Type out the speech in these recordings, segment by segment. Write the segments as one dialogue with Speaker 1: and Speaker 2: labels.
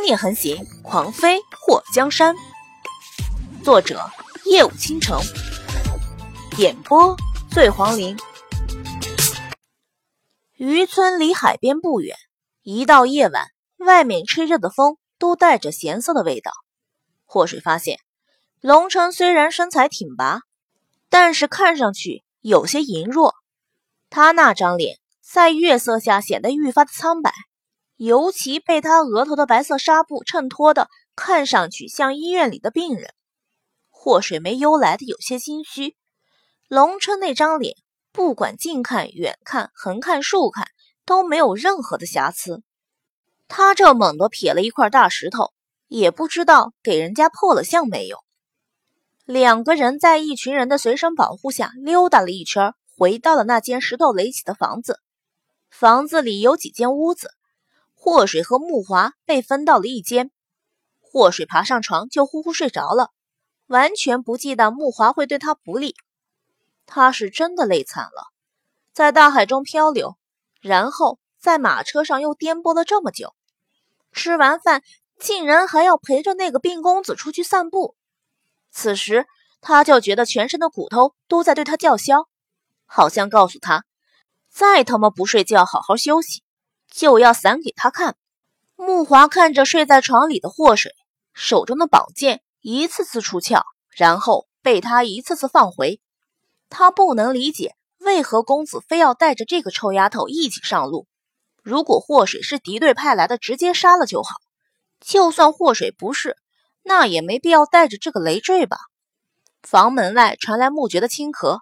Speaker 1: 妖孽横行，狂飞祸江山。作者：夜舞倾城，演播：醉黄林。渔村离海边不远，一到夜晚，外面吹着的风都带着咸涩的味道。祸水发现，龙城虽然身材挺拔，但是看上去有些羸弱。他那张脸在月色下显得愈发的苍白。尤其被他额头的白色纱布衬托的，看上去像医院里的病人。祸水眉幽来的有些心虚。龙琛那张脸，不管近看、远看、横看、竖看，都没有任何的瑕疵。他这猛地撇了一块大石头，也不知道给人家破了相没有。两个人在一群人的随身保护下溜达了一圈，回到了那间石头垒起的房子。房子里有几间屋子。祸水和木华被分到了一间，祸水爬上床就呼呼睡着了，完全不记得木华会对他不利。他是真的累惨了，在大海中漂流，然后在马车上又颠簸了这么久，吃完饭竟然还要陪着那个病公子出去散步。此时他就觉得全身的骨头都在对他叫嚣，好像告诉他：再他妈不睡觉，好好休息。就要散给他看。木华看着睡在床里的祸水，手中的宝剑一次次出鞘，然后被他一次次放回。他不能理解为何公子非要带着这个臭丫头一起上路。如果祸水是敌对派来的，直接杀了就好。就算祸水不是，那也没必要带着这个累赘吧。房门外传来木觉的轻咳，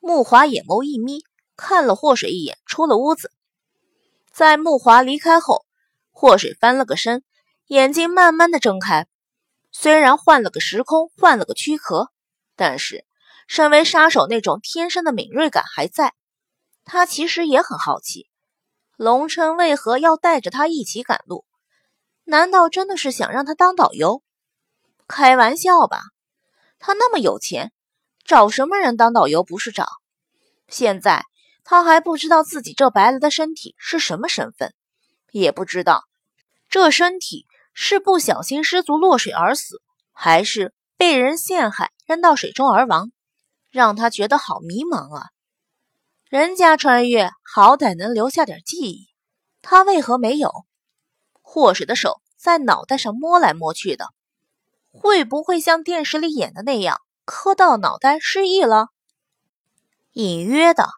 Speaker 1: 木华眼眸一眯，看了祸水一眼，出了屋子。在木华离开后，祸水翻了个身，眼睛慢慢的睁开。虽然换了个时空，换了个躯壳，但是身为杀手那种天生的敏锐感还在。他其实也很好奇，龙琛为何要带着他一起赶路？难道真的是想让他当导游？开玩笑吧，他那么有钱，找什么人当导游不是找？现在。他还不知道自己这白来的身体是什么身份，也不知道这身体是不小心失足落水而死，还是被人陷害扔到水中而亡，让他觉得好迷茫啊！人家穿越好歹能留下点记忆，他为何没有？祸水的手在脑袋上摸来摸去的，会不会像电视里演的那样磕到脑袋失忆了？隐约的。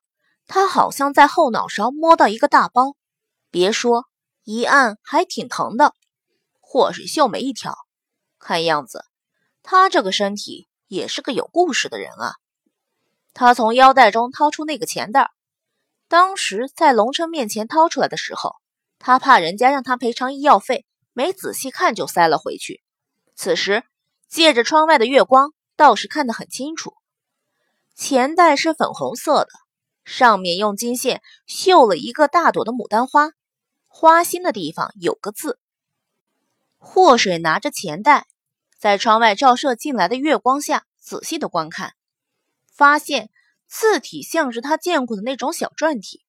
Speaker 1: 他好像在后脑勺摸到一个大包，别说一按还挺疼的。祸水秀眉一挑，看样子他这个身体也是个有故事的人啊。他从腰带中掏出那个钱袋，当时在龙琛面前掏出来的时候，他怕人家让他赔偿医药费，没仔细看就塞了回去。此时借着窗外的月光，倒是看得很清楚，钱袋是粉红色的。上面用金线绣了一个大朵的牡丹花，花心的地方有个字。祸水拿着钱袋，在窗外照射进来的月光下仔细的观看，发现字体像是他见过的那种小篆体。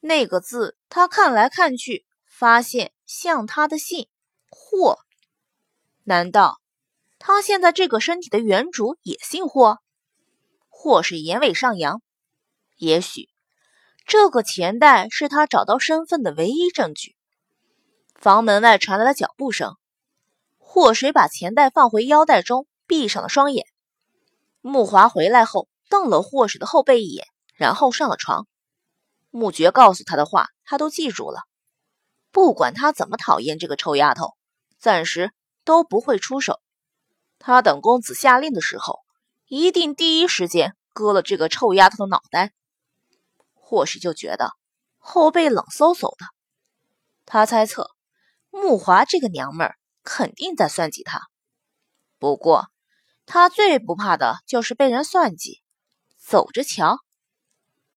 Speaker 1: 那个字他看来看去，发现像他的姓霍。难道他现在这个身体的原主也姓霍？霍水眼尾上扬。也许这个钱袋是他找到身份的唯一证据。房门外传来了脚步声，祸水把钱袋放回腰带中，闭上了双眼。木华回来后瞪了祸水的后背一眼，然后上了床。木觉告诉他的话，他都记住了。不管他怎么讨厌这个臭丫头，暂时都不会出手。他等公子下令的时候，一定第一时间割了这个臭丫头的脑袋。或许就觉得后背冷飕飕的，他猜测慕华这个娘们儿肯定在算计他。不过他最不怕的就是被人算计，走着瞧。